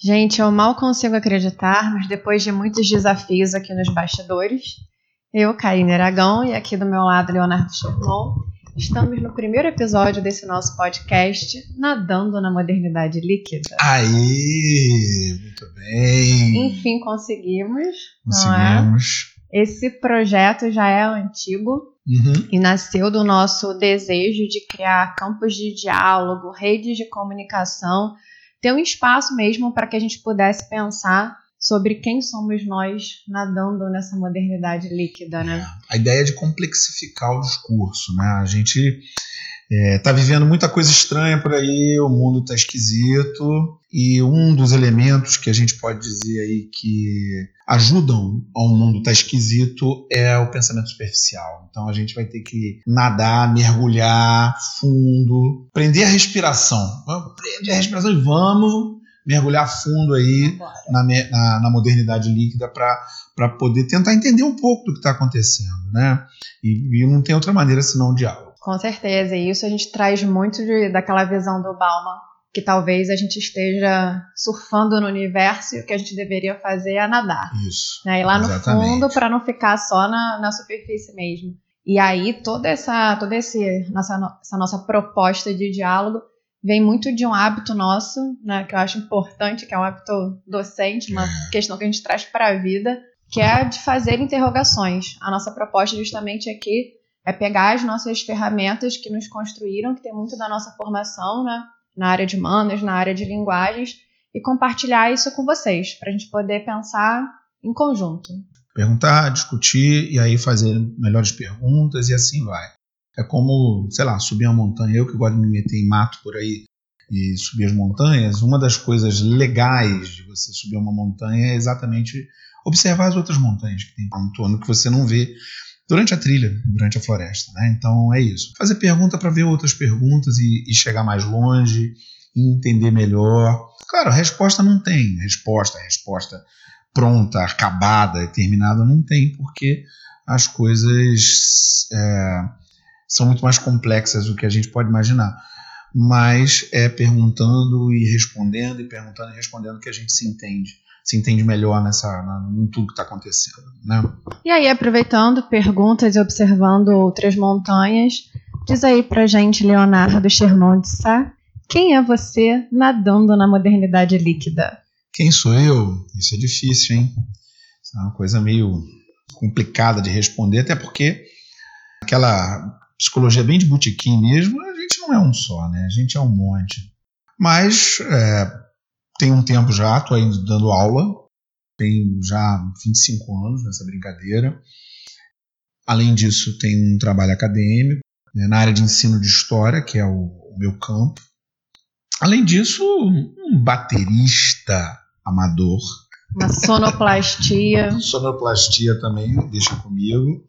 Gente, eu mal consigo acreditar, mas depois de muitos desafios aqui nos bastidores, eu, Karine Aragão, e aqui do meu lado, Leonardo Sherman, estamos no primeiro episódio desse nosso podcast, Nadando na Modernidade Líquida. Aí, muito bem. Enfim, conseguimos. Conseguimos. É? Esse projeto já é antigo Uhum. e nasceu do nosso desejo de criar campos de diálogo, redes de comunicação, ter um espaço mesmo para que a gente pudesse pensar sobre quem somos nós nadando nessa modernidade líquida, né? A ideia é de complexificar o discurso, né? A gente está vivendo muita coisa estranha por aí, o mundo está esquisito e um dos elementos que a gente pode dizer aí que ajudam ao mundo estar esquisito é o pensamento superficial. Então a gente vai ter que nadar, mergulhar fundo, prender a respiração. Vamos prender a respiração e vamos mergulhar fundo aí na, na- na modernidade líquida para poder tentar entender um pouco do que está acontecendo, né? E, e não tem outra maneira senão o diálogo. Com certeza, e isso a gente traz muito de- daquela visão do Bauman, que talvez a gente esteja surfando no universo e o que a gente deveria fazer é nadar. Isso. Né? Ir lá no Exatamente. fundo para não ficar só na, na superfície mesmo. E aí toda essa toda esse nossa, no- essa nossa proposta de diálogo vem muito de um hábito nosso, né, que eu acho importante, que é um hábito docente, uma É. questão que a gente traz para a vida, que é de fazer interrogações. A nossa proposta justamente aqui é pegar as nossas ferramentas que nos construíram, que tem muito da nossa formação, né, na área de humanas, na área de linguagens, e compartilhar isso com vocês, para a gente poder pensar em conjunto. Perguntar, discutir e aí fazer melhores perguntas e assim vai. É como, sei lá, subir uma montanha. Eu que gosto de me meter em mato por aí e subir as montanhas, uma das coisas legais de você subir uma montanha é exatamente observar as outras montanhas que tem ao entorno que você não vê durante a trilha, durante a floresta. Né? Então é isso. Fazer pergunta para ver outras perguntas e, e chegar mais longe e entender melhor. Claro, resposta não tem resposta, resposta pronta, acabada, terminada, não tem, porque as coisas é, são muito mais complexas do que a gente pode imaginar. Mas é perguntando e respondendo, e perguntando e respondendo que a gente se entende, se entende melhor nessa, em tudo que está acontecendo. Né? E aí, aproveitando perguntas e observando outras montanhas, diz aí pra gente, Leonardo Sherman de Sá, quem é você nadando na modernidade líquida? Quem sou eu? Isso é difícil, hein? Isso é uma coisa meio complicada de responder, até porque aquela psicologia bem de botequim mesmo, a gente não é um só, né? A gente é um monte. Mas é, tem um tempo já, estou ainda dando aula, tem já 25 anos nessa brincadeira. Além disso, tem um trabalho acadêmico né, na área de ensino de história, que é o, o meu campo. Além disso, um baterista amador. Uma sonoplastia. Sonoplastia também, deixa comigo.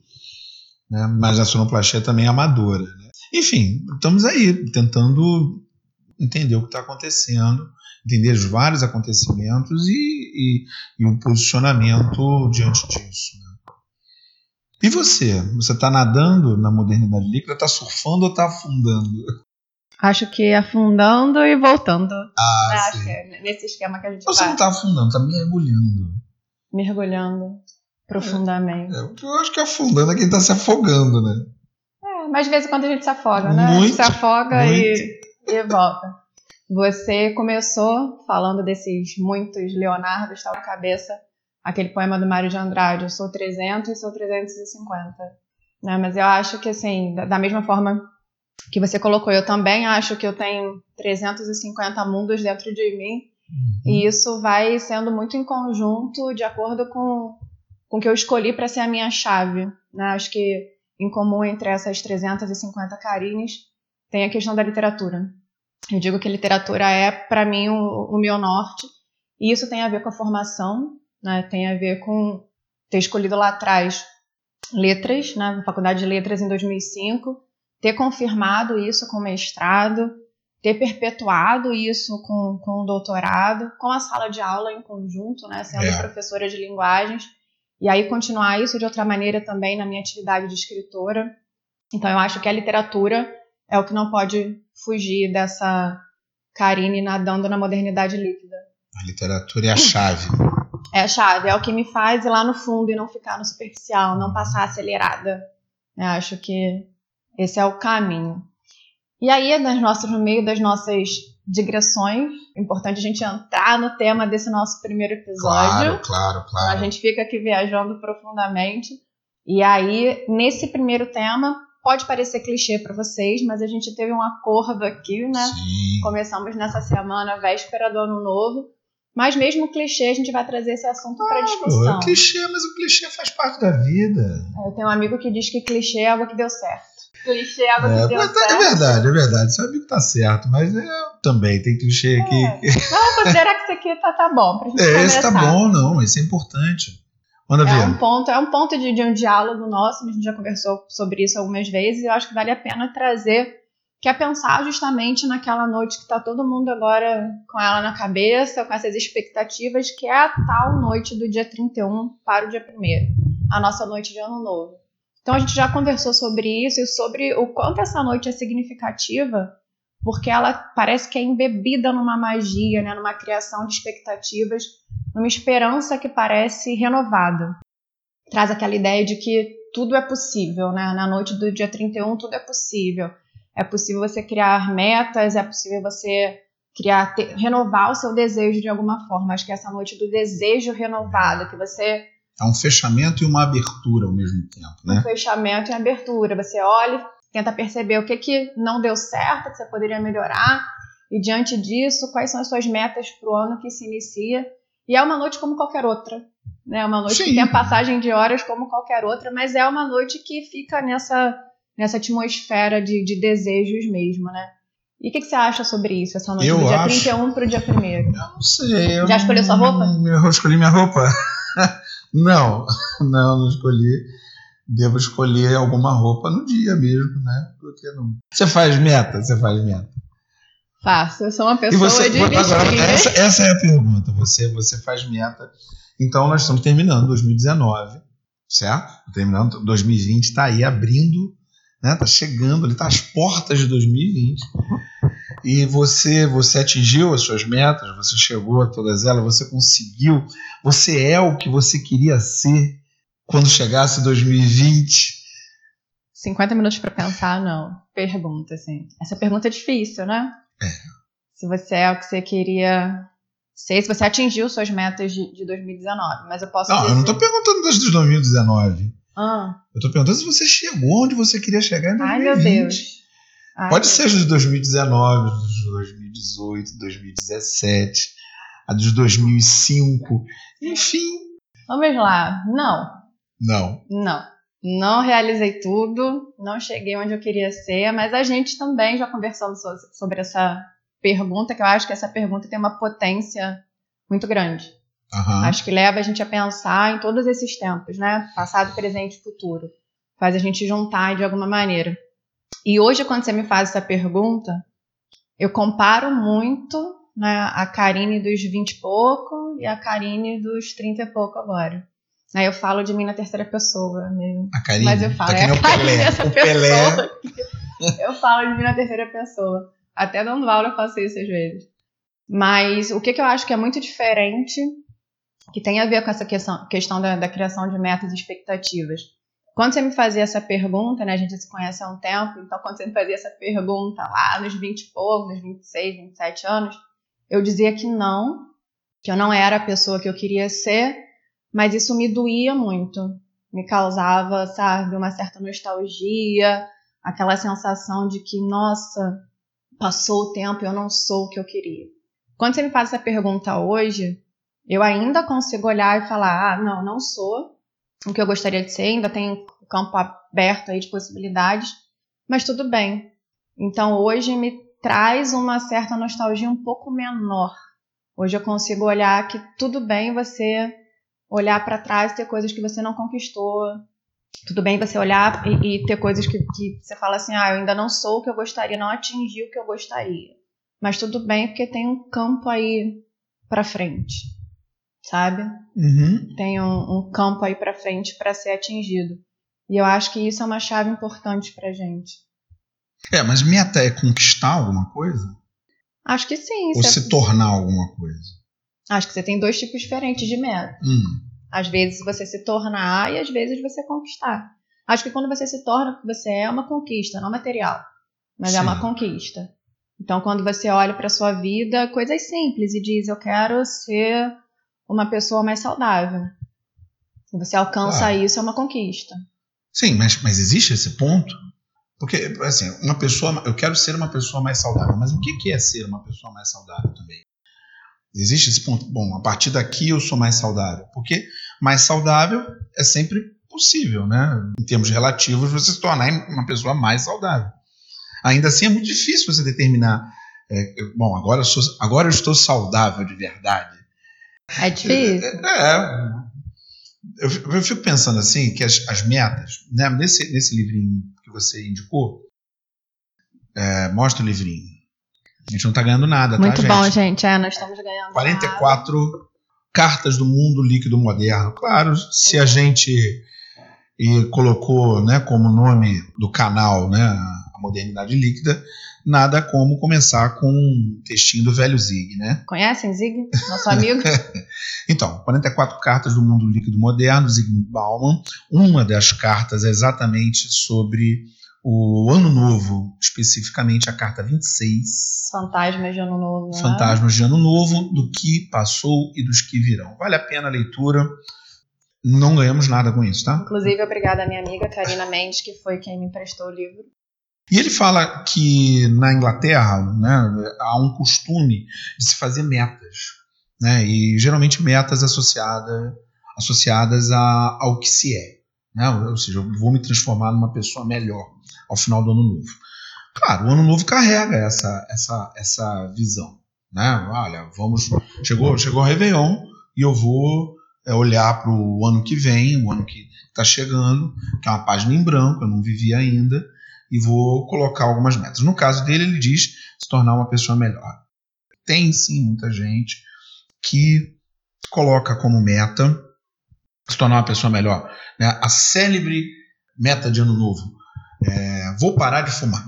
Né? Mas a sonoplastia também é amadora. Né? Enfim, estamos aí tentando entender o que está acontecendo, entender os vários acontecimentos e, e, e o posicionamento diante disso. Né? E você? Você está nadando na modernidade líquida, está surfando ou está afundando? Acho que afundando e voltando. Ah, Acho sim. é nesse esquema que a gente Você vai. não está afundando, está mergulhando. Mergulhando profundamente. É, eu acho que afundando é quem está se afogando, né? É, mas de vez em quando a gente se afoga, né? a Muito, gente se afoga muito. e, e volta. Você começou falando desses muitos Leonardo, estava na cabeça aquele poema do Mário de Andrade, eu sou 300 e sou 350. Né? Mas eu acho que, assim, da, da mesma forma que você colocou, eu também acho que eu tenho 350 mundos dentro de mim e isso vai sendo muito em conjunto, de acordo com, com que eu escolhi para ser a minha chave. Né? Acho que em comum entre essas 350 Karines tem a questão da literatura. Eu digo que literatura é, para mim, o, o meu norte. E isso tem a ver com a formação, né? tem a ver com ter escolhido lá atrás letras, né? na Faculdade de Letras em 2005, ter confirmado isso com mestrado, ter perpetuado isso com, com o doutorado, com a sala de aula em conjunto, né? sendo É. professora de linguagens. E aí continuar isso de outra maneira também na minha atividade de escritora. Então eu acho que a literatura é o que não pode fugir dessa Karine nadando na modernidade líquida. A literatura é a chave. É a chave, é o que me faz ir lá no fundo e não ficar no superficial, não passar acelerada. Eu acho que esse é o caminho. E aí, nas nossas, no meio das nossas digressões, importante a gente entrar no tema desse nosso primeiro episódio. Claro, claro, claro. A gente fica aqui viajando profundamente. E aí, nesse primeiro tema, pode parecer clichê para vocês, mas a gente teve um acordo aqui, né? Sim. Começamos nessa semana, véspera do ano novo. Mas mesmo clichê, a gente vai trazer esse assunto para discussão. É clichê, mas o clichê faz parte da vida. Eu tenho um amigo que diz que clichê é algo que deu certo. Clichê é É, mas certo. é verdade, é verdade. Seu amigo tá certo, mas eu também tem clichê aqui. É. Vamos considerar que isso aqui tá, tá bom pra gente É, esse começar. tá bom, não, isso é importante. Manda É um ver. ponto, é um ponto de, de um diálogo nosso, a gente já conversou sobre isso algumas vezes, e eu acho que vale a pena trazer, que é pensar justamente naquela noite que tá todo mundo agora com ela na cabeça, com essas expectativas, que é a tal noite do dia 31 para o dia 1 a nossa noite de ano novo. Então a gente já conversou sobre isso e sobre o quanto essa noite é significativa, porque ela parece que é embebida numa magia, né, numa criação de expectativas, numa esperança que parece renovada. Traz aquela ideia de que tudo é possível, né? Na noite do dia 31 tudo é possível. É possível você criar metas, é possível você criar ter- renovar o seu desejo de alguma forma. Acho que essa noite do desejo renovado, que você É um fechamento e uma abertura ao mesmo tempo, um né? fechamento e abertura. Você olha, tenta perceber o que, que não deu certo, que você poderia melhorar, e diante disso, quais são as suas metas para o ano que se inicia. E é uma noite como qualquer outra. Né? É uma noite que Sim. tem a passagem de horas como qualquer outra, mas é uma noite que fica nessa, nessa atmosfera de, de desejos mesmo, né? E o que, que você acha sobre isso, essa noite Eu do dia acho- 31 para o dia 1 Eu não sei. Eu Já escolheu sua roupa? Eu escolhi minha roupa. não, não, não escolhi. Devo escolher alguma roupa no dia mesmo, né? Porque não. Você faz meta? Você faz meta. Faço, eu sou uma E pessoa você, de agora, essa, essa é a pergunta. Você, você faz meta. Então, nós estamos terminando 2019, certo? Terminando 2020, está aí abrindo, né? Tá chegando, ele tá às portas de 2020. E você, você atingiu as suas metas, você chegou a todas elas, você conseguiu, você é o que você queria ser quando chegasse 2020. 50 minutos pra pensar, não. Pergunta, assim. Essa pergunta é difícil, né? É. Se você é o que você queria ser, se você atingiu suas metas de, de 2019. Mas eu posso Não, eu não tô perguntando das de 2019. Ah, Eu tô perguntando se você chegou onde você queria chegar em 2020. ai, meu Deus. Ai, Pode ser de 2019, de 2018, 2017, a de 2005, enfim. Vamos lá. Não, Não. não. Não realizei tudo, não cheguei onde eu queria ser, mas a gente também já conversando so- sobre essa pergunta, que eu acho que essa pergunta tem uma potência muito grande. Aham. Acho que leva a gente a pensar em todos esses tempos, né? Passado, presente e futuro. Faz a gente juntar de alguma maneira. E hoje, quando você me faz essa pergunta, eu comparo muito né, a Karine dos 20 e pouco e a Karine dos 30 e pouco agora. Aí eu falo de mim na terceira pessoa. Meio... A Karine. Mas eu falo, tá é a o Karine Pelé. Pelé. pessoa. Eu falo de mim na terceira pessoa. Até dando aula eu faço isso às vezes. Mas o que, que eu acho que é muito diferente, que tem a ver com essa questão, questão da, da criação de metas e expectativas. Quando você me fazia essa pergunta, né, a gente se conhece há um tempo, então quando você me fazia essa pergunta lá nos 20 e pouco, nos 26, 27 anos, eu dizia que não, que eu não era a pessoa que eu queria ser, mas isso me doía muito. Me causava, sabe, uma certa nostalgia, aquela sensação de que, nossa, passou o tempo e eu não sou o que eu queria. Quando você me faz essa pergunta hoje, eu ainda consigo olhar e falar: ah, não, não sou o que eu gostaria de ser, ainda tem um campo aberto aí de possibilidades, mas tudo bem. Então hoje me traz uma certa nostalgia um pouco menor. Hoje eu consigo olhar que tudo bem você olhar para trás e ter coisas que você não conquistou. Tudo bem você olhar e, e ter coisas que, que você fala assim: ah, eu ainda não sou o que eu gostaria, não atingi o que eu gostaria. Mas tudo bem porque tem um campo aí para frente. Sabe? Uhum. Tem um, um campo aí para frente para ser atingido. E eu acho que isso é uma chave importante pra gente. É, mas meta é conquistar alguma coisa? Acho que sim. Ou é- se tornar alguma coisa? Acho que você tem dois tipos diferentes de meta. Hum. Às vezes você se tornar e às vezes você conquistar. Acho que quando você se torna você é, é uma conquista, não material. Mas é Sim. uma conquista. Então, quando você olha para sua vida, coisas simples e diz: Eu quero ser uma pessoa mais saudável. E você alcança Claro. isso, é uma conquista. Sim, mas, mas existe esse ponto? Porque, assim, uma pessoa. Eu quero ser uma pessoa mais saudável, mas o que é ser uma pessoa mais saudável também? Existe esse ponto. Bom, a partir daqui eu sou mais saudável. Porque mais saudável é sempre possível, né? Em termos relativos, você se tornar uma pessoa mais saudável. Ainda assim, é muito difícil você determinar. é, bom, agora eu, sou, agora eu estou saudável de verdade. É difícil. É. Eu, fico- eu fico pensando assim, que as, as metas, né, nesse, nesse livrinho que você indicou, é, mostra o livrinho. A gente não está ganhando nada, Muito tá, bom, gente? gente. É, nós estamos ganhando. 44 cartas do mundo líquido moderno. Claro, se a gente e colocou né, como nome do canal né, a modernidade líquida, nada como começar com um textinho do velho Zig, né? Conhecem Zig? Nosso amigo? Então, 44 cartas do mundo líquido moderno, Zygmunt Bauman. Uma das cartas é exatamente sobre o Ano Novo, especificamente a carta 26, Fantasmas de Ano Novo. né? Fantasmas de Ano Novo, do que passou e dos que virão. Vale a pena a leitura. Não ganhamos nada com isso, tá? Inclusive, obrigada à minha amiga Karina Mendes, que foi quem me emprestou o livro. E ele fala que na Inglaterra né, há um costume de se fazer metas, né, e geralmente metas associada, associadas a, ao que se é. Né, ou seja, eu vou me transformar numa pessoa melhor ao final do ano novo. Claro, o ano novo carrega essa, essa, essa visão. Né? Olha, vamos. Chegou, chegou o Réveillon e eu vou é, olhar para o ano que vem, o ano que está chegando, que é uma página em branco, eu não vivi ainda e vou colocar algumas metas. No caso dele, ele diz se tornar uma pessoa melhor. Tem sim muita gente que coloca como meta se tornar uma pessoa melhor. Né? A célebre meta de ano novo: é, vou parar de fumar.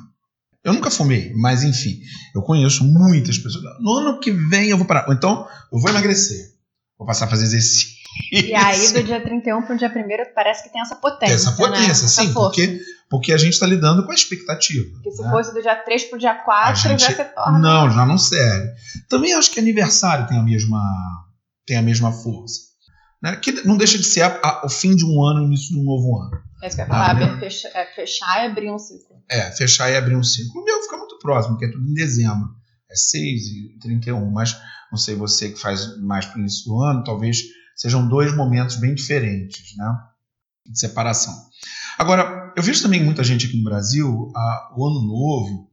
Eu nunca fumei, mas enfim, eu conheço muitas pessoas. No ano que vem eu vou parar. Ou então, eu vou emagrecer. Vou passar a fazer exercício. E aí, do dia 31 para o dia 1 parece que tem essa potência. Essa potência, né? sim, Essa porque, porque a gente está lidando com a expectativa. Porque se né? fosse do dia 3 pro dia 4, A gente- já se torna. Não, já não serve. Também acho que aniversário tem a mesma, tem a mesma força. Né? Que não deixa de ser a- a- o fim de um ano e o início de um novo ano. É isso que eu ia falar, né? fecha- é, fechar e abrir um ciclo. É, fechar e abrir um ciclo. O meu fica muito próximo, que é tudo em dezembro. É 6 e 31, mas não sei você que faz mais para o início do ano, talvez sejam dois momentos bem diferentes, né? De separação. Agora, eu vejo também muita gente aqui no Brasil, a- o ano novo,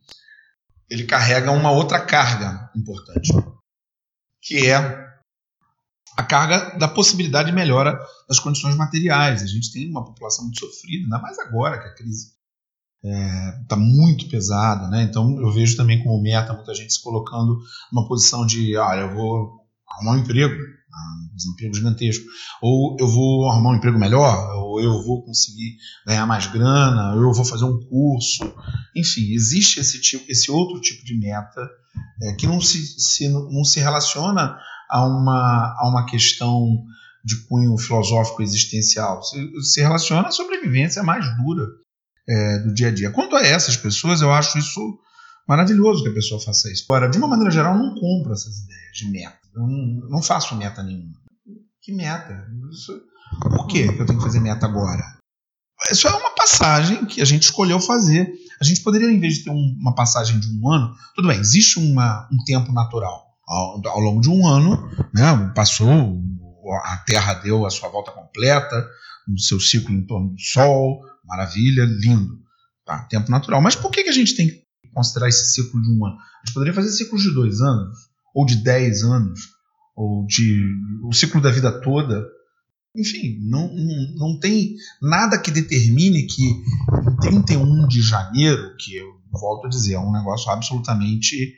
ele carrega uma outra carga importante, que é a carga da possibilidade de melhora das condições materiais. A gente tem uma população muito sofrida, ainda mais agora que a crise está muito pesada, né? Então eu vejo também como meta muita gente se colocando numa posição de, olha, eu vou arrumar um emprego, um desemprego gigantesco, ou eu vou arrumar um emprego melhor, ou eu vou conseguir ganhar mais grana, ou eu vou fazer um curso, enfim, existe esse tipo, esse outro tipo de meta é, que não se, se- não se relaciona a uma, a uma questão de cunho filosófico existencial, se, se relaciona à sobrevivência mais dura é, do dia a dia. Quanto a essas pessoas, eu acho isso maravilhoso que a pessoa faça isso. Agora, de uma maneira geral, não compro essas ideias de meta. Eu não, não faço meta nenhuma. Que meta? Isso- por que que eu tenho que fazer meta agora? Isso é uma passagem que a gente escolheu fazer. A gente poderia, em vez de ter um- uma passagem de um ano, tudo bem, existe uma- um tempo natural. Ao, ao longo de um ano, né, passou, a Terra deu a sua volta completa, no seu ciclo em torno do Sol, maravilha, lindo. Tá, tempo natural. Mas por que, que a gente tem que considerar esse ciclo de um ano? A gente poderia fazer ciclos de dois anos, ou de dez anos, ou de o ciclo da vida toda. Enfim, não, não, não tem nada que determine que em 31 de janeiro, que o volto a dizer, é um negócio absolutamente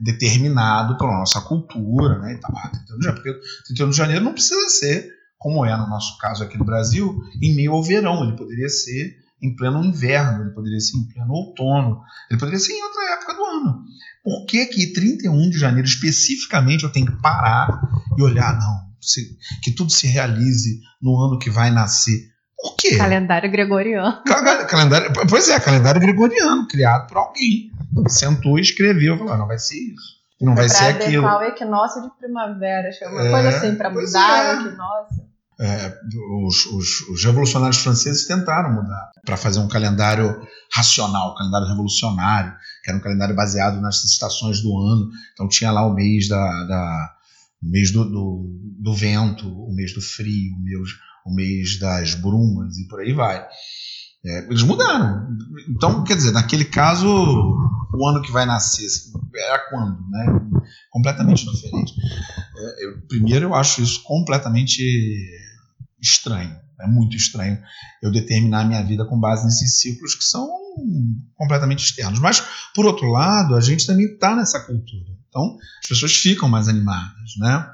determinado pela nossa cultura, né? E tal. Ah, 31 de janeiro, porque 31 de janeiro não precisa ser, como é no nosso caso aqui no Brasil, em meio ao verão. Ele poderia ser em pleno inverno, ele poderia ser em pleno outono, ele poderia ser em outra época do ano. Por que que 31 de janeiro especificamente eu tenho que parar e olhar, não, que tudo se realize no ano que vai nascer? Por quê? Calendário gregoriano. Calendário, pois é, calendário gregoriano, criado por alguém. Sentou e escreveu, falou, não vai ser isso. Não vai ser aquilo. Pra o equinócio de primavera, acho que é uma é, coisa assim, para mudar é. o equinócio. É, os, os, os, revolucionários franceses tentaram mudar para fazer um calendário racional, um calendário revolucionário, que era um calendário baseado nas estações do ano. Então tinha lá o mês da, da o mês do, do, do, vento, o mês do frio, o mês, o mês das brumas e por aí vai. É, eles mudaram. Então, quer dizer, naquele caso, o ano que vai nascer era quando, né? Completamente diferente. É, eu, primeiro, eu acho isso completamente estranho. É muito estranho eu determinar a minha vida com base nesses ciclos que são completamente externos. Mas, por outro lado, a gente também está nessa cultura. Então, as pessoas ficam mais animadas, né?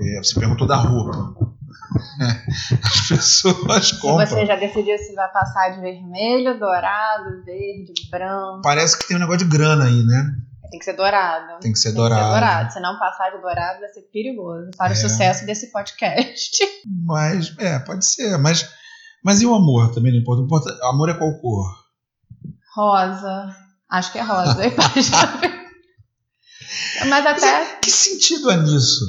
É, você perguntou da roupa. As pessoas compram. Você já decidiu se vai passar de vermelho, dourado, verde, branco? Parece que tem um negócio de grana aí, né? Tem que ser dourado. Tem que ser Tem dourado. Que ser dourado. Se não passar de dourado, vai ser perigoso para é. o sucesso desse podcast. Mas, é, pode ser. Mas, mas e o amor também não importa? importa amor é qual cor? Rosa. Acho que é rosa. mas até. Mas que sentido é nisso?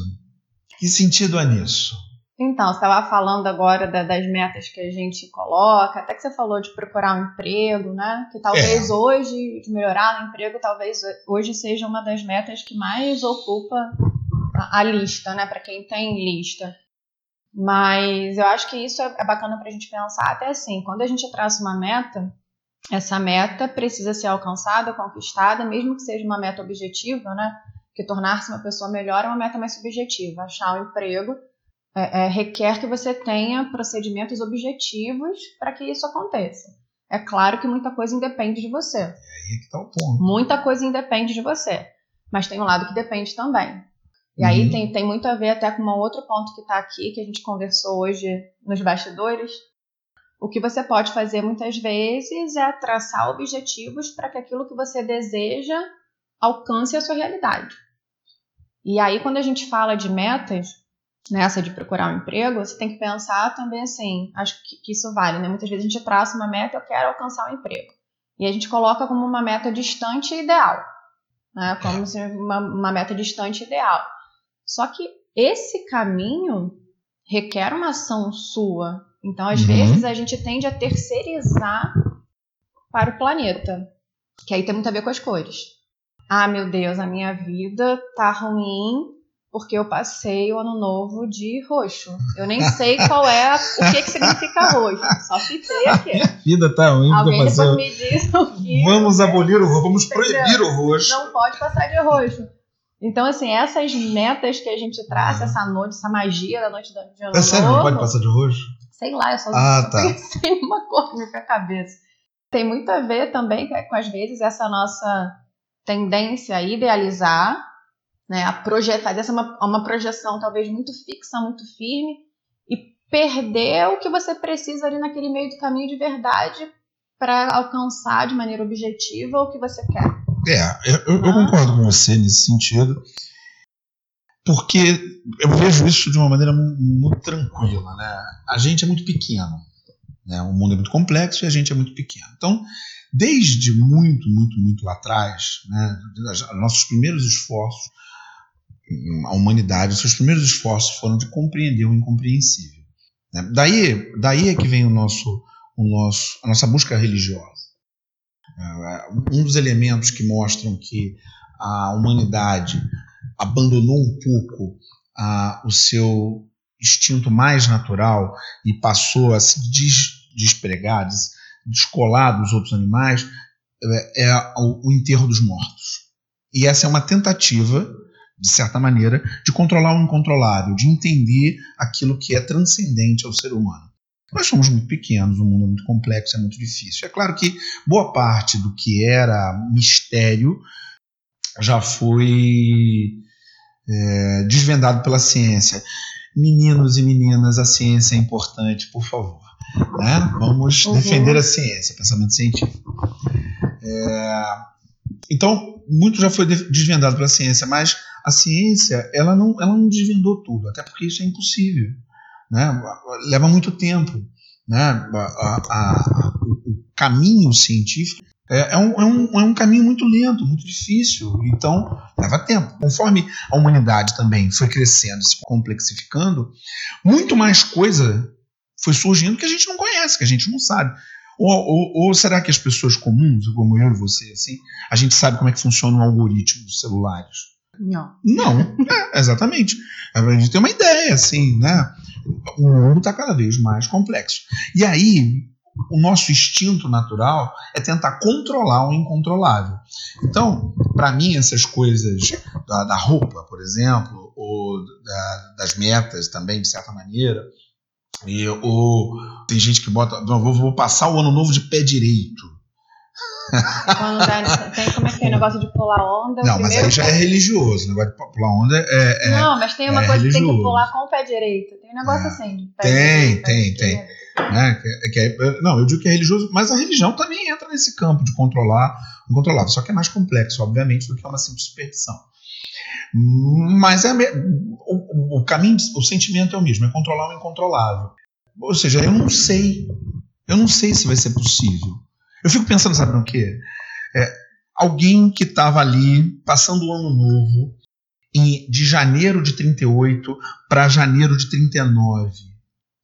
Que sentido é nisso? Então, você estava falando agora da, das metas que a gente coloca, até que você falou de procurar um emprego, né? Que talvez é. hoje, de melhorar no emprego, talvez hoje seja uma das metas que mais ocupa a, a lista, né? Para quem tem lista. Mas eu acho que isso é, é bacana para a gente pensar até assim, quando a gente traça uma meta, essa meta precisa ser alcançada, conquistada, mesmo que seja uma meta objetiva, né? Que tornar-se uma pessoa melhor é uma meta mais subjetiva. Achar um emprego é, é, requer que você tenha procedimentos objetivos para que isso aconteça. É claro que muita coisa independe de você. É aí que tá o ponto. Muita coisa independe de você. Mas tem um lado que depende também. E uhum. aí tem, tem muito a ver até com um outro ponto que está aqui, que a gente conversou hoje nos bastidores. O que você pode fazer muitas vezes é traçar objetivos para que aquilo que você deseja alcance a sua realidade. E aí, quando a gente fala de metas, nessa de procurar um emprego, você tem que pensar também assim, acho que, isso vale, né? Muitas vezes a gente traça uma meta, eu quero alcançar um emprego. E a gente coloca como uma meta distante e ideal. Né? Como se uma, uma meta distante e ideal. Só que esse caminho requer uma ação sua. Então, às uhum. vezes, a gente tende a terceirizar para o planeta. Que aí tem muito a ver com as cores. Ah, meu Deus, a minha vida tá ruim porque eu passei o ano novo de roxo. Eu nem sei qual é, o que, que significa roxo. Só citei aqui. A vida tá ruim. Alguém depois me diz o que. Vamos abolir o roxo, vamos proibir o roxo. Não pode passar de roxo. Então, assim, essas metas que a gente traça, essa noite, essa magia da noite de ano É sério, não pode passar de roxo? Sei lá, eu só ah, tá. pensei numa cor na minha cabeça. Tem muito a ver também com, às vezes, essa nossa tendência a idealizar né? A projetar, essa uma, uma projeção talvez muito fixa, muito firme e perder o que você precisa ali naquele meio do caminho de verdade para alcançar de maneira objetiva o que você quer. É, eu, eu concordo com você nesse sentido, porque eu vejo isso de uma maneira muito tranquila, né? A gente é muito pequeno, né? O mundo é muito complexo e a gente é muito pequeno. Então, desde muito, muito, muito lá atrás, né? Nossos primeiros esforços a humanidade, os seus primeiros esforços foram de compreender o incompreensível. Né? Daí, daí é que vem o nosso, o nosso, a nossa busca religiosa. É, um dos elementos que mostram que a humanidade abandonou um pouco a, o seu instinto mais natural e passou a se des, despregar, des, descolar dos outros animais, é, é o, o enterro dos mortos. E essa é uma tentativa de certa maneira, de controlar o incontrolável, de entender aquilo que é transcendente ao ser humano. Nós somos muito pequenos, o mundo é muito complexo, é muito difícil. É claro que boa parte do que era mistério já foi é, desvendado pela ciência. Meninos e meninas, a ciência é importante, por favor. Né? Vamos uhum. defender a ciência, pensamento científico. É, então, muito já foi desvendado pela ciência, mas a ciência ela não, ela não desvendou tudo, até porque isso é impossível. Né? Leva muito tempo. Né? A, a, o caminho científico é, é, um, é, um, é um caminho muito lento, muito difícil, então leva tempo. Conforme a humanidade também foi crescendo, se complexificando, muito mais coisa foi surgindo que a gente não conhece, que a gente não sabe. Ou, ou, ou, será que as pessoas comuns, como eu e você, assim, a gente sabe como é que funciona um algoritmo dos celulares? Não. Não, é, exatamente. A gente tem uma ideia, assim, né? O mundo está cada vez mais complexo. E aí, o nosso instinto natural é tentar controlar o incontrolável. Então, para mim, essas coisas da, da, roupa, por exemplo, ou da, das metas também, de certa maneira, e, ou tem gente que bota, vou, vou passar o ano novo de pé direito. Quando tá, tem como é que tem o negócio de pular onda. Não, mas aí já é religioso. O negócio de pular onda é. é não, mas tem uma é coisa religioso. que tem que pular com o pé direito. Tem um negócio é. assim. De pé tem, direito, tem, tem. Né? Que, que é, não, eu digo que é religioso, mas a religião também entra nesse campo de controlar o incontrolável. Só que é mais complexo, obviamente, do que uma simples superstição. Mas é o, o caminho, o sentimento é o mesmo, é controlar o incontrolável. Ou seja, eu não sei. Eu não sei se vai ser possível. Eu fico pensando, sabe no quê? É, alguém que estava ali passando o ano novo em, de janeiro de 38 para janeiro de 39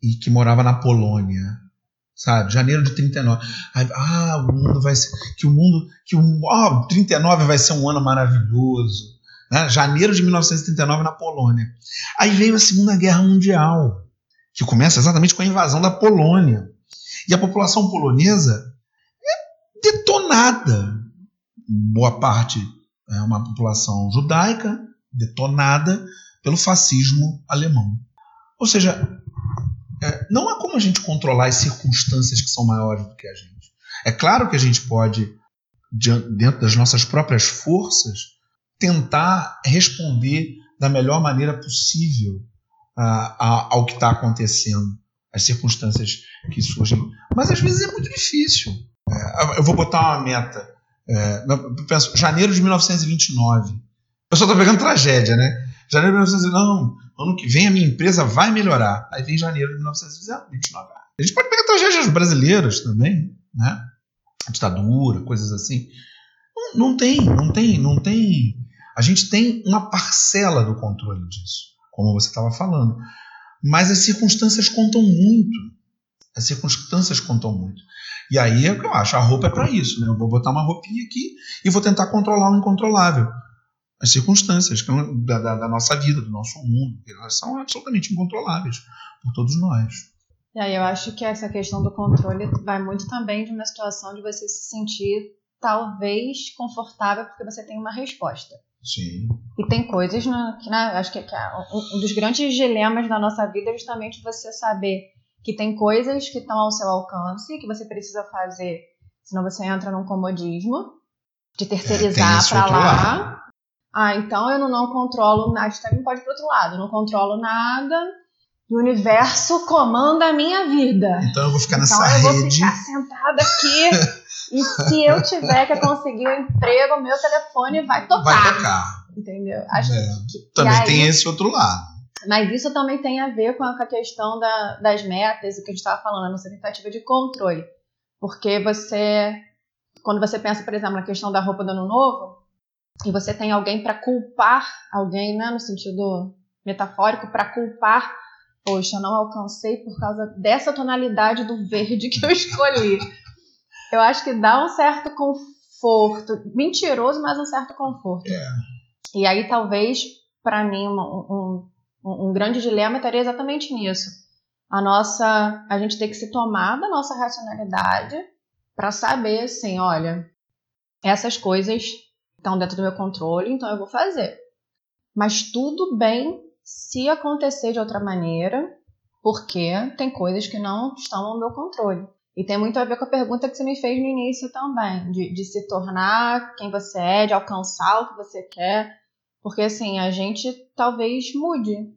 e que morava na Polônia, sabe? Janeiro de 39. Aí, ah, o mundo vai ser que o mundo que o oh, 39 vai ser um ano maravilhoso. Né? Janeiro de 1939 na Polônia. Aí veio a Segunda Guerra Mundial, que começa exatamente com a invasão da Polônia. E a população polonesa detonada. Boa parte é uma população judaica detonada pelo fascismo alemão. Ou seja, é, não há como a gente controlar as circunstâncias que são maiores do que a gente. É claro que a gente pode, dentro das nossas próprias forças, tentar responder da melhor maneira possível ao que está acontecendo, as circunstâncias que surgem. Mas às vezes é muito difícil. É, eu vou botar uma meta. É, eu penso, janeiro de 1929. O pessoal está pegando tragédia, né? Janeiro de 1929, não, ano que vem a minha empresa vai melhorar. Aí vem janeiro de 1929. A gente pode pegar tragédias brasileiras também, né? Ditadura, coisas assim. Não, não tem, não tem, não tem. A gente tem uma parcela do controle disso, como você estava falando. Mas as circunstâncias contam muito. As circunstâncias contam muito. E aí é o que eu acho, a roupa é para isso, né? Eu vou botar uma roupinha aqui e vou tentar controlar o incontrolável. As circunstâncias da, da, da nossa vida, do nosso mundo, elas são absolutamente incontroláveis por todos nós. E aí eu acho que essa questão do controle vai muito também de uma situação de você se sentir talvez confortável porque você tem uma resposta. Sim. E tem coisas na, que na, acho que, que é um, um dos grandes dilemas da nossa vida é justamente você saber que tem coisas que estão ao seu alcance, que você precisa fazer, senão você entra num comodismo de terceirizar é, para lá. Ah, então eu não, controlo nada, também pode ir pro outro lado, eu não controlo nada, o universo comanda a minha vida. Então eu vou ficar então nessa rede. Então eu vou ficar sentada aqui e se eu tiver que conseguir um emprego, meu telefone vai tocar. Vai tocar. Entendeu? Acho é. que, Também aí, tem esse outro lado. Mas isso também tem a ver com a, questão da, das metas, o que a gente estava falando, a nossa tentativa de controle. Porque você, quando você pensa, por exemplo, na questão da roupa do ano novo, e você tem alguém para culpar alguém, né, no sentido metafórico, para culpar, poxa, eu não alcancei por causa dessa tonalidade do verde que eu escolhi. eu acho que dá um certo conforto, mentiroso, mas um certo conforto. É. E aí talvez para mim um, um um, grande dilema estaria exatamente nisso. A nossa, a gente tem que se tomar da nossa racionalidade para saber, assim, olha, essas coisas estão dentro do meu controle, então eu vou fazer. Mas tudo bem se acontecer de outra maneira, porque tem coisas que não estão ao meu controle. E tem muito a ver com a pergunta que você me fez no início também, de, de se tornar quem você é, de alcançar o que você quer. Porque assim, a gente talvez mude.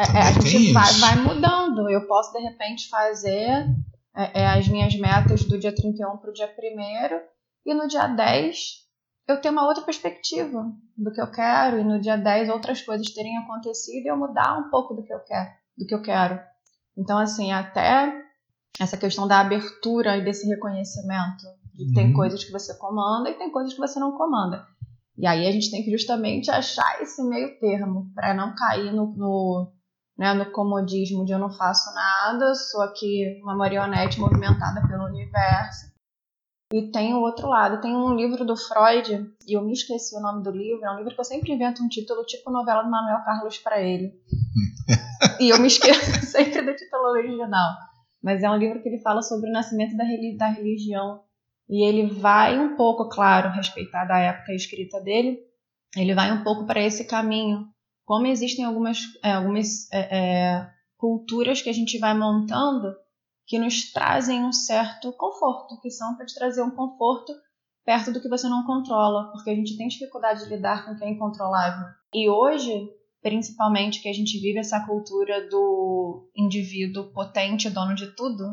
É, é, a gente vai, vai, mudando. Eu posso, de repente, fazer é, é as minhas metas do dia 31 para o dia 1 e no dia 10 eu ter uma outra perspectiva do que eu quero, e no dia 10 outras coisas terem acontecido e eu mudar um pouco do que eu quero. Do que eu quero. Então, assim, até essa questão da abertura e desse reconhecimento. De uhum. Tem coisas que você comanda e tem coisas que você não comanda. E aí a gente tem que justamente achar esse meio termo para não cair no, no, né, no comodismo de eu não faço nada, sou aqui uma marionete movimentada pelo universo. E tem o outro lado, tem um livro do Freud, e eu me esqueci o nome do livro, é um livro que eu sempre invento um título tipo novela do Manuel Carlos para ele. e eu me esqueço sempre do título original. Mas é um livro que ele fala sobre o nascimento da, da religião e ele vai um pouco, claro, respeitar da época escrita dele, ele vai um pouco para esse caminho. Como existem algumas, é, algumas é, é, culturas que a gente vai montando que nos trazem um certo conforto, que são para te trazer um conforto perto do que você não controla, porque a gente tem dificuldade de lidar com o que é incontrolável. E hoje, principalmente, que a gente vive essa cultura do indivíduo potente, dono de tudo,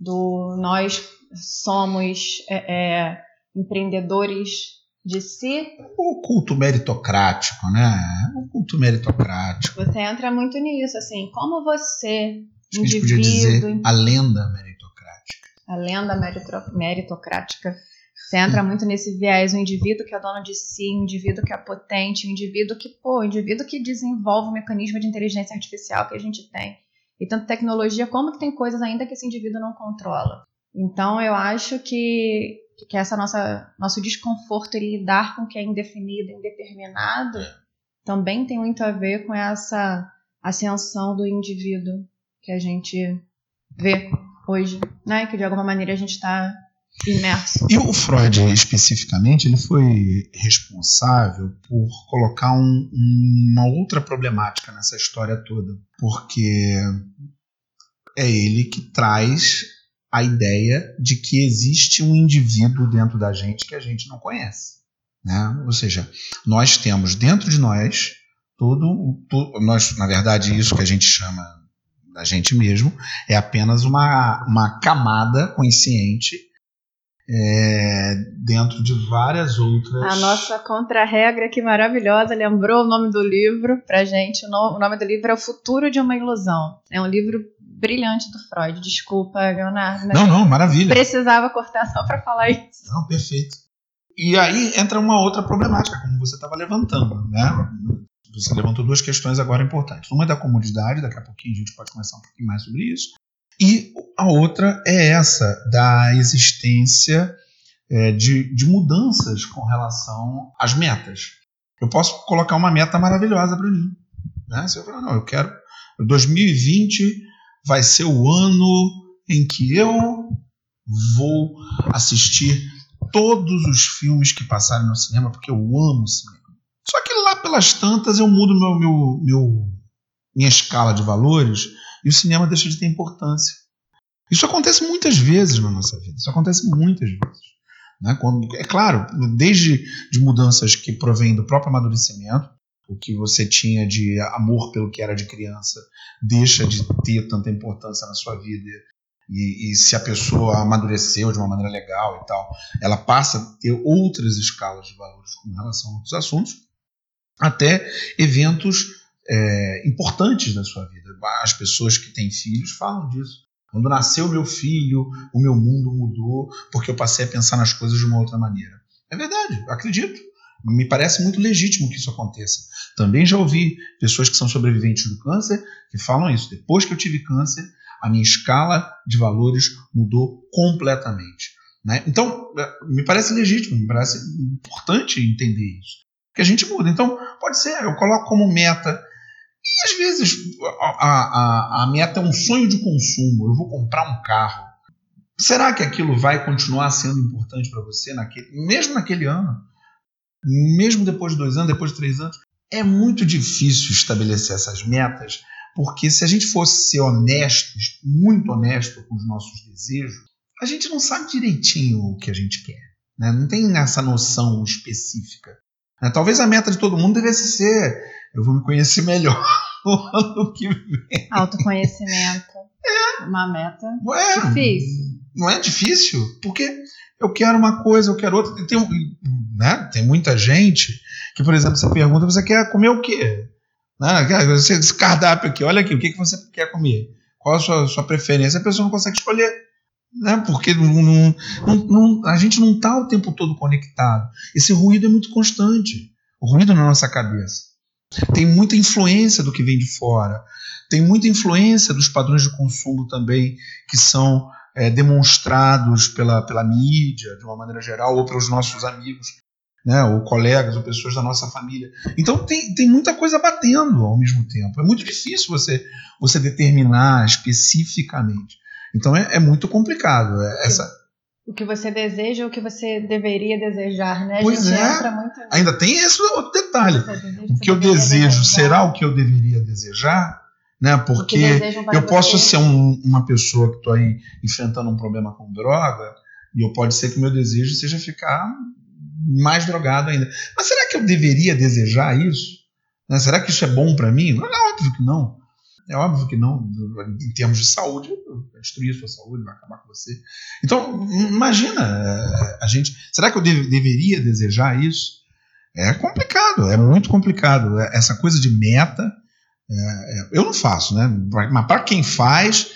do nós somos é, é, empreendedores de si. O culto meritocrático, né? O culto meritocrático. Você entra muito nisso, assim, como você, Acho indivíduo, que a gente podia dizer a lenda meritocrática. A lenda meritocrática. Você entra muito nesse viés, o indivíduo que é dono de si, o indivíduo que é potente, o indivíduo que, pô, o indivíduo que desenvolve o mecanismo de inteligência artificial que a gente tem e tanto tecnologia, como que tem coisas ainda que esse indivíduo não controla. Então eu acho que, que essa nossa nosso desconforto em lidar com o que é indefinido, indeterminado, também tem muito a ver com essa ascensão do indivíduo que a gente vê hoje, né? Que de alguma maneira a gente está imerso. E o Freud, especificamente, ele foi responsável por colocar um, uma outra problemática nessa história toda, porque é ele que traz a ideia de que existe um indivíduo dentro da gente que a gente não conhece. Né? Ou seja, nós temos dentro de nós todo, nós, na verdade, isso que a gente chama da gente mesmo é apenas uma, uma camada consciente é, dentro de várias outras. A nossa contra-regra, que maravilhosa, lembrou o nome do livro pra gente. O nome do livro é O Futuro de uma Ilusão. É um livro brilhante do Freud. Desculpa, Leonardo. não, não, maravilha. Precisava cortar só para falar isso. Não, perfeito. E aí entra uma outra problemática, como você estava levantando, né? Você levantou duas questões agora importantes. Uma é da comodidade, daqui a pouquinho a gente pode conversar um pouquinho mais sobre isso. E a outra é essa, da existência é, de, de mudanças com relação às metas. Eu posso colocar uma meta maravilhosa para mim. Né? Se eu falar, não, eu quero. 2020 vai ser o ano em que eu vou assistir todos os filmes que passaram no cinema, porque eu amo cinema. Só que lá pelas tantas eu mudo meu, meu, meu, minha escala de valores e o cinema deixa de ter importância. Isso acontece muitas vezes na nossa vida. Isso acontece muitas vezes. Né? Quando, é claro, desde de mudanças que provêm do próprio amadurecimento, o que você tinha de amor pelo que era de criança deixa de ter tanta importância na sua vida. E, e, se a pessoa amadureceu de uma maneira legal e tal, ela passa a ter outras escalas de valores com relação a outros assuntos, até eventos é, importantes da sua vida. As pessoas que têm filhos falam disso. Quando nasceu meu filho, o meu mundo mudou porque eu passei a pensar nas coisas de uma outra maneira. É verdade, acredito. Me parece muito legítimo que isso aconteça. Também já ouvi pessoas que são sobreviventes do câncer que falam isso. Depois que eu tive câncer, a minha escala de valores mudou completamente. Né? Então, é, me parece legítimo, me parece importante entender isso. Que a gente muda. Então, pode ser, eu coloco como meta e às vezes a, a, a meta é um sonho de consumo. Eu vou comprar um carro. Será que aquilo vai continuar sendo importante para você naquele, mesmo naquele ano? Mesmo depois de dois anos, depois de três anos? É muito difícil estabelecer essas metas, Porque se a gente fosse ser honestos, muito honesto com os nossos desejos, a gente não sabe direitinho o que a gente quer. Né? Não tem essa noção específica. Né? Talvez a meta de todo mundo devesse ser: eu vou me conhecer melhor no ano que vem. Autoconhecimento. É. Uma meta. É, difícil. Não é difícil? Porque eu quero uma coisa, eu quero outra. Tem, né? tem muita gente que, por exemplo, você pergunta: você quer comer o quê? Né? Você, esse cardápio aqui, olha aqui, o que, que você quer comer? Qual a sua, sua preferência? A pessoa não consegue escolher. Né? Porque não, não, não, a gente não está o tempo todo conectado. Esse ruído é muito constante. O ruído na nossa cabeça. Tem muita influência do que vem de fora. Tem muita influência dos padrões de consumo também que são é, demonstrados pela, pela mídia, de uma maneira geral, ou pelos nossos amigos, né, ou colegas, ou pessoas da nossa família. Então tem, tem muita coisa batendo ao mesmo tempo. É muito difícil você, você determinar especificamente. Então é, é muito complicado. É, essa, o que você deseja, o que você deveria desejar, né? Pois é. Ainda tem esse outro detalhe. o que eu desejo desejar. será o que eu deveria desejar? Né? Porque eu posso ser um, uma pessoa que estou aí enfrentando um problema com droga e eu pode ser que o meu desejo seja ficar mais drogado ainda. Mas será que eu deveria desejar isso? Né? Será que isso é bom para mim? É óbvio que não. É óbvio que não, em termos de saúde, vai destruir a sua saúde, vai acabar com você. Então, imagina, a gente. Será que eu deveria desejar isso? É complicado, é muito complicado. Essa coisa de meta, é, é, eu não faço, né? Mas para quem faz,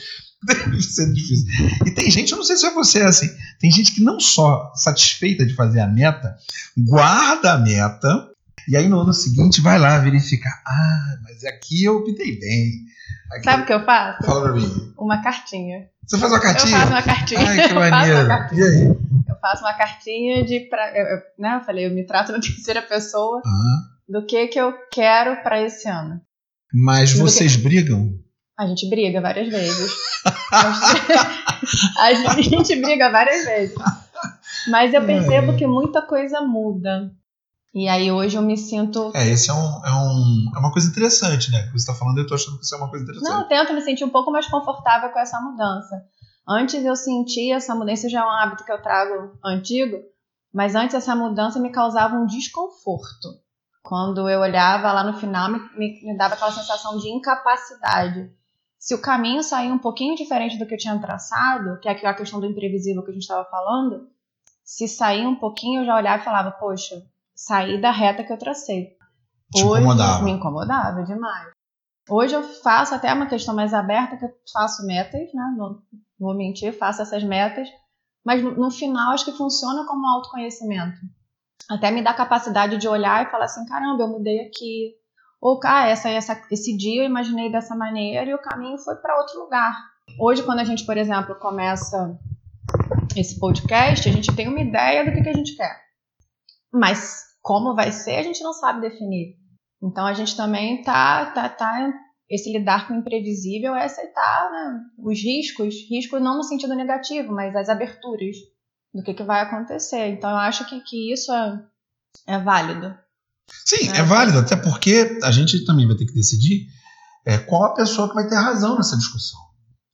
deve ser difícil. E tem gente, eu não sei se é você assim, tem gente que não só satisfeita de fazer a meta, guarda a meta, e aí no ano seguinte vai lá verificar. Ah, mas aqui eu optei bem. Aqui... Sabe o que eu faço? Fala pra mim. Uma cartinha. Você faz uma cartinha? Eu faço uma cartinha. Ai, que maneiro. E aí? Eu faço uma cartinha de. Pra, eu, eu, né, eu falei, eu me trato na terceira pessoa uhum. do que, que eu quero para esse ano. Mas vocês que... brigam? A gente briga várias vezes. a gente briga várias vezes. Mas eu percebo que muita coisa muda. E aí hoje eu me sinto. É, esse é, um, é, um, é uma coisa interessante, né? Que você está falando, eu tô achando que isso é uma coisa interessante. Não, eu tento me sentir um pouco mais confortável com essa mudança. Antes eu sentia essa mudança, já é um hábito que eu trago antigo, mas antes essa mudança me causava um desconforto. Quando eu olhava lá no final, me, me, me dava aquela sensação de incapacidade. Se o caminho saía um pouquinho diferente do que eu tinha traçado, que é a questão do imprevisível que a gente estava falando, se saía um pouquinho, eu já olhava e falava, poxa, sair da reta que eu tracei. Te Hoje, incomodava. Me incomodava demais. Hoje eu faço até uma questão mais aberta, que eu faço metas, né? Não vou mentir, faço essas metas, mas no, no final acho que funciona como autoconhecimento. Até me dá capacidade de olhar e falar assim, caramba, eu mudei aqui. Ou, ah, essa, essa, esse dia eu imaginei dessa maneira e o caminho foi para outro lugar. Hoje, quando a gente, por exemplo, começa esse podcast, a gente tem uma ideia do que, que a gente quer. Mas como vai ser, a gente não sabe definir. Então a gente também tá, tá, tá esse lidar com o imprevisível é aceitar né, os riscos, risco não no sentido negativo, mas as aberturas do que, que vai acontecer. Então eu acho que, que isso é, é válido. Sim, é. é válido, até porque a gente também vai ter que decidir é, qual a pessoa que vai ter razão nessa discussão.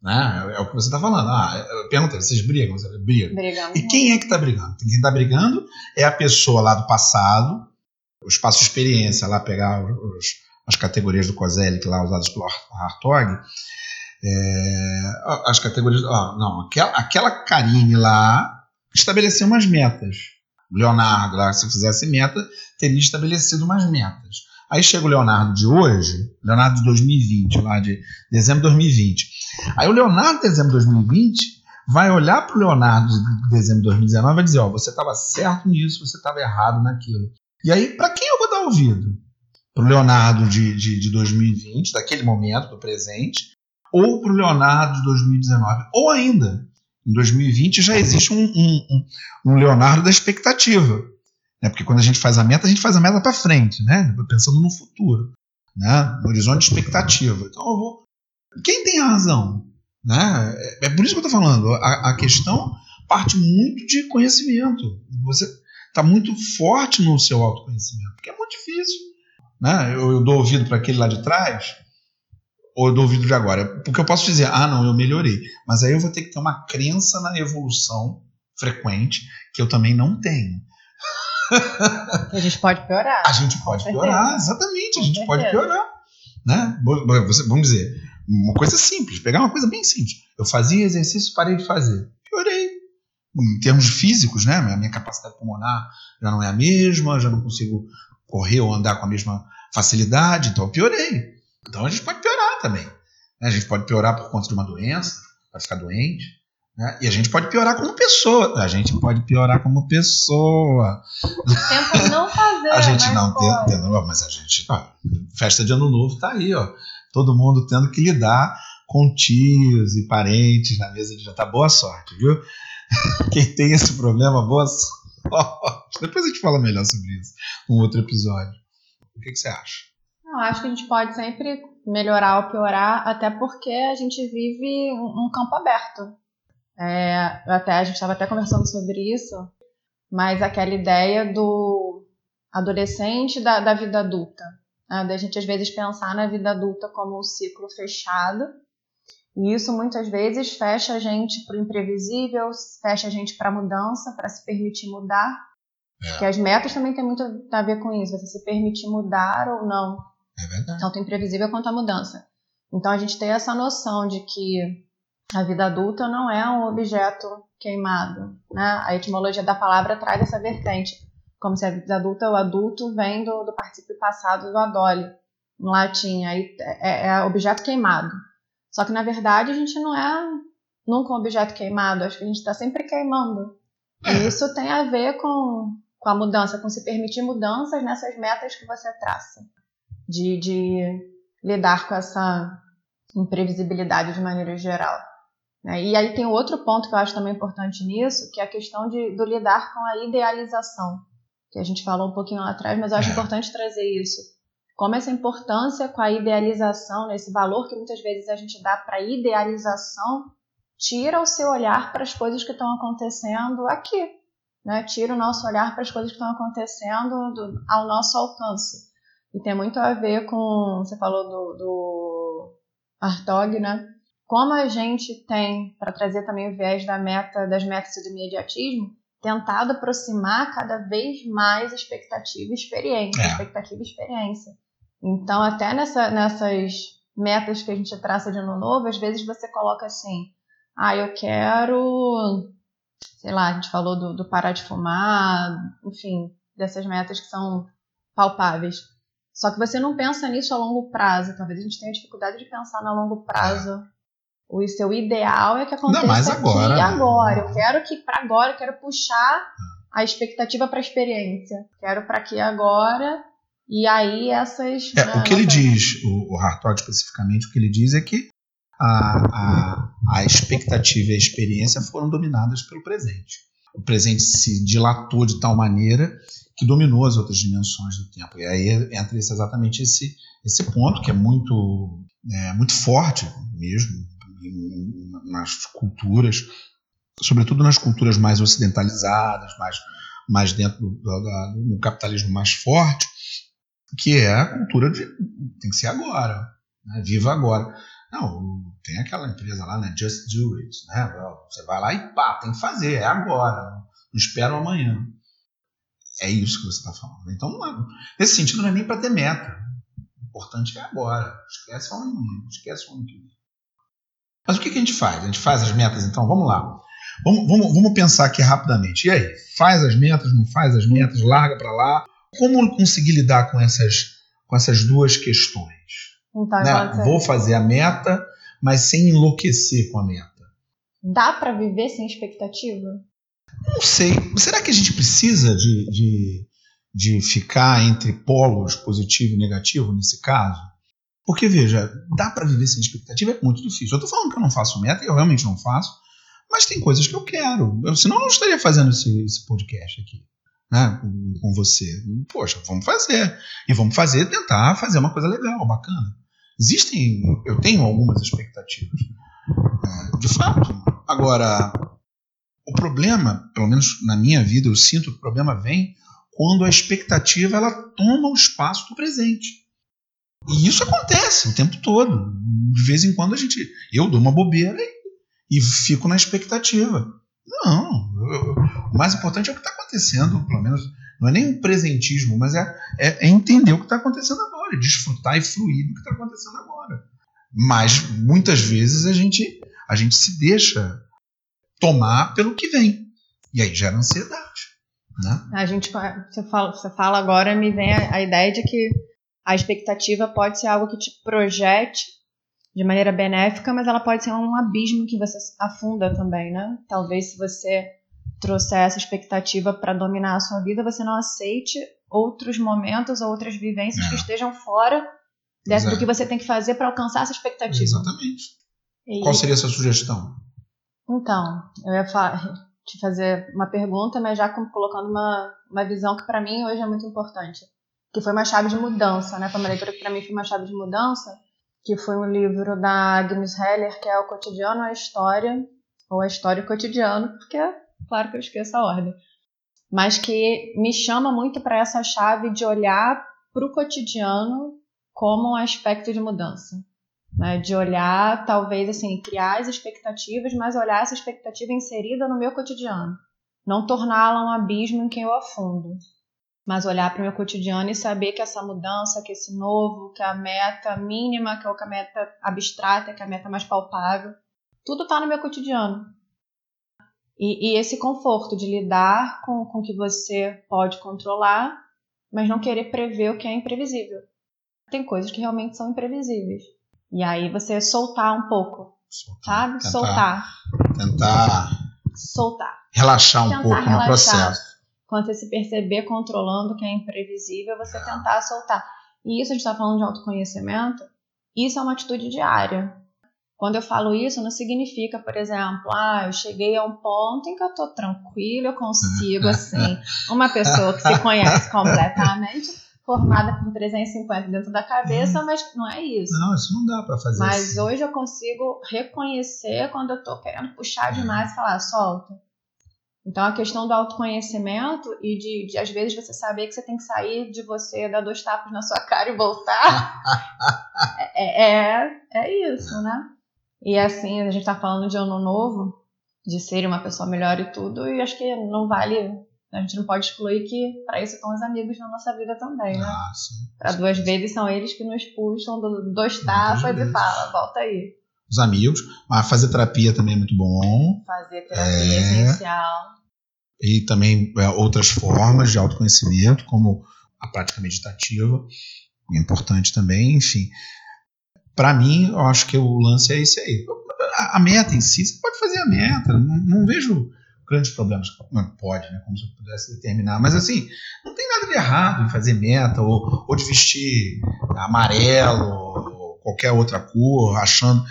Né? É, o que você está falando. Ah, pergunta, vocês brigam? Você briga. Brigamos. E quem é que está brigando? Quem está brigando é a pessoa lá do passado, o espaço de experiência, lá pegar os, as categorias do COSELIC lá usadas pelo Hartog. É, as categorias. Não, aquela, aquela Karine lá estabeleceu umas metas. Leonardo lá, se fizesse meta, teria estabelecido umas metas. Aí chega o Leonardo de hoje, Leonardo de 2020, lá de dezembro de 2020. Aí o Leonardo de dezembro de 2020 vai olhar para o Leonardo de dezembro de 2019 e vai dizer: Ó, você estava certo nisso, você estava errado naquilo. E aí, para quem eu vou dar ouvido? Para o Leonardo de, de, de 2020, daquele momento, do presente, ou para o Leonardo de 2019? Ou ainda, em 2020 já existe um, um, um Leonardo da expectativa. Né? Porque quando a gente faz a meta, a gente faz a meta para frente, né? pensando no futuro, né? no horizonte de expectativa. Então eu vou. Quem tem a razão? Né? É, é por isso que eu estou falando. A, a, questão parte muito de conhecimento. Você está muito forte no seu autoconhecimento, porque é muito difícil. Né? Eu, eu dou ouvido para aquele lá de trás. Ou do ouvido de agora? Porque eu posso dizer, ah, não, eu melhorei. Mas aí eu vou ter que ter uma crença na evolução frequente que eu também não tenho. A gente pode piorar. A gente pode piorar, exatamente, a gente pode piorar. Né? Vamos dizer, uma coisa simples, pegar uma coisa bem simples. Eu fazia exercício, parei de fazer. Piorei. Em termos físicos, né? A minha capacidade pulmonar já não é a mesma, já não consigo correr ou andar com a mesma facilidade, então eu piorei. Então a gente pode piorar também. Né? A gente pode piorar por conta de uma doença, pode ficar doente. Né? E a gente pode piorar como pessoa. A gente pode piorar como pessoa. Tenta não fazer. a gente não tenta, mas a gente. Ó, festa de ano novo tá aí, ó. Todo mundo tendo que lidar com tios e parentes na mesa de jantar. Boa sorte, viu? Quem tem esse problema, boa sorte. Depois a gente fala melhor sobre isso, um outro episódio. O que, que você acha? Não, acho que a gente pode sempre melhorar ou piorar, até porque a gente vive um campo aberto. É, até a gente estava até conversando sobre isso, mas aquela ideia do adolescente da, da vida adulta, né? da gente às vezes pensar na vida adulta como um ciclo fechado, e isso muitas vezes fecha a gente para o imprevisível, fecha a gente para a mudança, para se permitir mudar, é. porque as metas também têm muito a ver com isso, você se permitir mudar ou não. É verdade. Tanto imprevisível quanto a mudança. Então a gente tem essa noção de que a vida adulta não é um objeto queimado. Né? A etimologia da palavra traz essa vertente, como se a vida adulta, o adulto vem do, do participio passado do adole, no latim, aí é, é objeto queimado. Só que na verdade a gente não é nunca um objeto queimado, acho que a gente está sempre queimando. E é. isso tem a ver com, com a mudança, com se permitir mudanças nessas metas que você traça de, de lidar com essa imprevisibilidade de maneira geral. Né? E aí tem outro ponto que eu acho também importante nisso, que é a questão de, do lidar com a idealização, que a gente falou um pouquinho lá atrás, mas eu acho é. importante trazer isso. Como essa importância com a idealização, né, esse valor que muitas vezes a gente dá para a idealização, tira o seu olhar para as coisas que estão acontecendo aqui. Né? Tira o nosso olhar para as coisas que estão acontecendo do, ao nosso alcance. E tem muito a ver com, você falou do, do Artog, né? Como a gente tem, para trazer também o viés da meta, das metas do imediatismo, tentado aproximar cada vez mais expectativa e experiência, é. expectativa e experiência. Então, até nessa, nessas metas que a gente traça de ano novo, às vezes você coloca assim, ah, eu quero, sei lá, a gente falou do, do parar de fumar, enfim, dessas metas que são palpáveis. Só que você não pensa nisso a longo prazo. Talvez a gente tenha dificuldade de pensar no longo prazo. O seu ideal é que aconteça não, agora, aqui e agora. Eu quero que para agora, eu quero puxar a expectativa para a experiência. Quero para aqui agora. E aí essas. É, o que ele diz, o, o Hartog especificamente, o que ele diz é que a, a, a expectativa e a experiência foram dominadas pelo presente. O presente se dilatou de tal maneira que dominou as outras dimensões do tempo. E aí entra esse, exatamente esse, esse ponto que é muito, é, muito forte mesmo nas culturas, sobretudo nas culturas mais ocidentalizadas, mais, mais dentro do, do, do capitalismo mais forte, que é a cultura de tem que ser agora, né? viva agora. Não, tem aquela empresa lá, né? Just do it, né? Você vai lá e pá, tem que fazer, é agora, não espera amanhã. É isso que você está falando. Então, é, nesse sentido, não é nem para ter meta. O importante é agora. Esquece o ano esquece o ano que vem. Mas o que, que a gente faz? A gente faz as metas, então? Vamos lá. Vamos, vamos, vamos pensar aqui rapidamente. E aí? Faz as metas, não faz as metas, larga para lá. Como conseguir lidar com essas, com essas duas questões? Então, né? Vou fazer a meta, mas sem enlouquecer com a meta. Dá para viver sem expectativa? Não sei. Será que a gente precisa de, de, de ficar entre polos positivo e negativo nesse caso? Porque, veja, dá para viver sem expectativa? É muito difícil. Eu estou falando que eu não faço meta, eu realmente não faço, mas tem coisas que eu quero. Eu, senão eu não estaria fazendo esse, esse podcast aqui. Né, com você. Poxa, vamos fazer. E vamos fazer, tentar fazer uma coisa legal, bacana. Existem, eu tenho algumas expectativas. É, de fato. Agora, o problema, pelo menos na minha vida, eu sinto que o problema vem quando a expectativa ela toma o espaço do presente. E isso acontece o tempo todo. De vez em quando a gente. Eu dou uma bobeira e, fico na expectativa. Não. Eu, o mais importante é o que está acontecendo, pelo menos. Não é nem um presentismo, mas é, é, é entender o que está acontecendo agora, desfrutar e fluir do que está acontecendo agora. Mas muitas vezes a gente, a gente se deixa tomar pelo que vem. E aí gera ansiedade. Né? A gente, você fala, você fala agora, me vem a, a ideia de que a expectativa pode ser algo que te projete de maneira benéfica, mas ela pode ser um abismo que você afunda também, né? Talvez se você trouxer essa expectativa para dominar a sua vida, você não aceite outros momentos ou outras vivências é. que estejam fora dessa, do que você tem que fazer para alcançar essa expectativa. Exatamente. E... Qual seria a sua sugestão? Então, eu ia te fazer uma pergunta, mas já colocando uma, uma visão que para mim hoje é muito importante que foi uma chave de mudança, né? Foi uma leitura que para mim foi uma chave de mudança, que foi um livro da Agnes Heller, que é O Cotidiano a História, ou A História Cotidiano, porque é claro que eu esqueço a ordem, mas que me chama muito para essa chave de olhar para o cotidiano como um aspecto de mudança. Né, de olhar, talvez assim, criar as expectativas, mas olhar essa expectativa inserida no meu cotidiano. Não torná-la um abismo em que eu afundo mas olhar para o meu cotidiano e saber que essa mudança, que esse novo, que a meta mínima, que é a meta abstrata, que é a meta mais palpável, tudo está no meu cotidiano. E, e, esse conforto de lidar com, com o que você pode controlar, mas não querer prever o que é imprevisível. Tem coisas que realmente são imprevisíveis. E aí você soltar um pouco, soltar, sabe? Tentar, soltar. Tentar. Soltar. Relaxar um tentar pouco relaxar. no processo quando você se perceber controlando o que é imprevisível, você tentar soltar. E isso a gente está falando de autoconhecimento, isso é uma atitude diária. Quando eu falo isso, não significa, por exemplo, ah, eu cheguei a um ponto em que eu estou tranquilo, eu consigo, assim, uma pessoa que se conhece completamente, formada por 350 dentro da cabeça, uhum. mas não é isso. Não, isso não dá para fazer Mas assim. hoje eu consigo reconhecer quando eu estou querendo puxar demais e falar, solta. Então, a questão do autoconhecimento e de, de, às vezes, você saber que você tem que sair de você, dar dois tapas na sua cara e voltar, é, é, é isso, né? E assim, a gente está falando de ano novo, de ser uma pessoa melhor e tudo, e acho que não vale. A gente não pode excluir que para isso estão os amigos na nossa vida também, né? Ah, para duas vezes são eles que nos puxam do, dois tapas e falam, volta aí os amigos, mas fazer terapia também é muito bom. Fazer terapia é, é essencial. E também é, outras formas de autoconhecimento, como a prática meditativa, é importante também, enfim. Para mim, eu acho que o lance é esse aí. A, a meta em si, você pode fazer a meta, não, não vejo grandes problemas. Pode, né? Como se eu pudesse determinar. Mas assim, não tem nada de errado em fazer meta ou, ou de vestir amarelo ou qualquer outra cor, achando.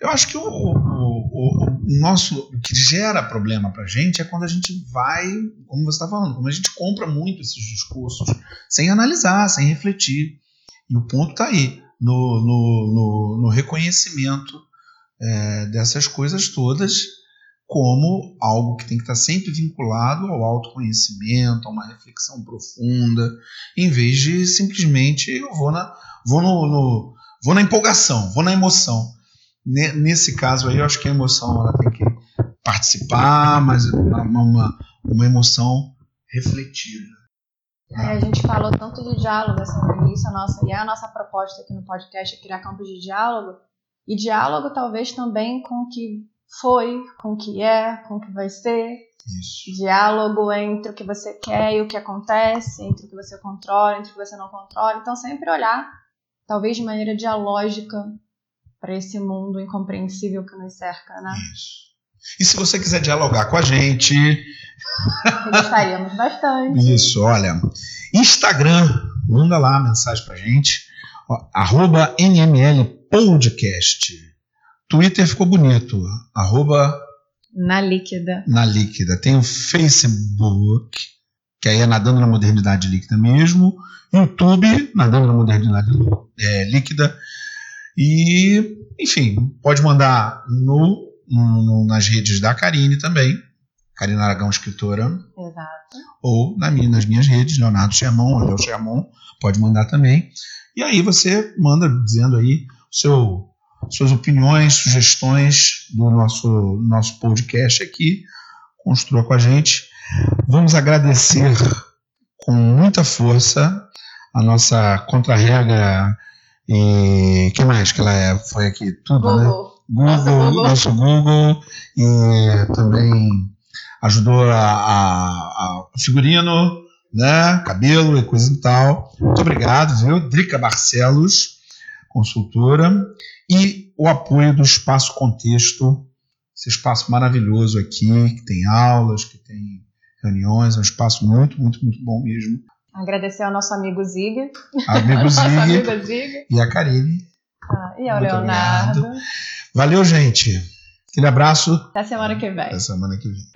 Eu acho que o, o, o, o nosso o que gera problema para gente é quando a gente vai, como você está falando, quando a gente compra muito esses discursos sem analisar, sem refletir. E o ponto está aí, no, no, no, no reconhecimento é, dessas coisas todas como algo que tem que estar sempre vinculado ao autoconhecimento, a uma reflexão profunda, em vez de simplesmente eu vou na, vou no, no vou na empolgação, vou na emoção. Nesse caso aí, eu acho que a emoção ela tem que participar, mas uma, uma, uma emoção refletida. É, a gente falou tanto de diálogo assim, no início, a nossa, e é a nossa proposta aqui no podcast é criar campos de diálogo, e diálogo talvez também com o que foi, com o que é, com o que vai ser. Isso. Diálogo entre o que você quer e o que acontece, entre o que você controla, entre o que você não controla. Então, sempre olhar, talvez de maneira dialógica, para esse mundo incompreensível que nos cerca, né? Isso. E se você quiser dialogar com a gente. Gostaríamos bastante. Isso, olha. Instagram, manda lá a mensagem pra gente. arroba NML Podcast. Twitter ficou bonito. Arroba. Na líquida. Na líquida. Tem o Facebook, que aí é Nadando na Modernidade Líquida mesmo. YouTube, Nadando na Modernidade é, Líquida. E, enfim, pode mandar no, no, nas redes da Karine também. Karina Aragão, escritora. Exato. Ou na minha, nas minhas redes, Leonardo Sherman, Leo Sherman, pode mandar também. E aí você manda dizendo aí seu, suas opiniões, sugestões do nosso, nosso podcast aqui. Construa com a gente. Vamos agradecer com muita força a nossa contra-regra e que mais que ela é? Foi aqui tudo, Google. né? Google, Google. nosso Google e também ajudou a, a, a figurino, né? Cabelo e coisa e tal. Muito obrigado, viu? Drica Barcelos, consultora, e o apoio do Espaço Contexto, esse espaço maravilhoso aqui, que tem aulas, que tem reuniões, é um espaço muito, muito, muito bom mesmo. Agradecer ao nosso amigo Zig. Amigo Zig e a Karine. Ah, e ao Muito Leonardo. Valeu, gente. Aquele abraço. Até semana que vem. Até semana que vem.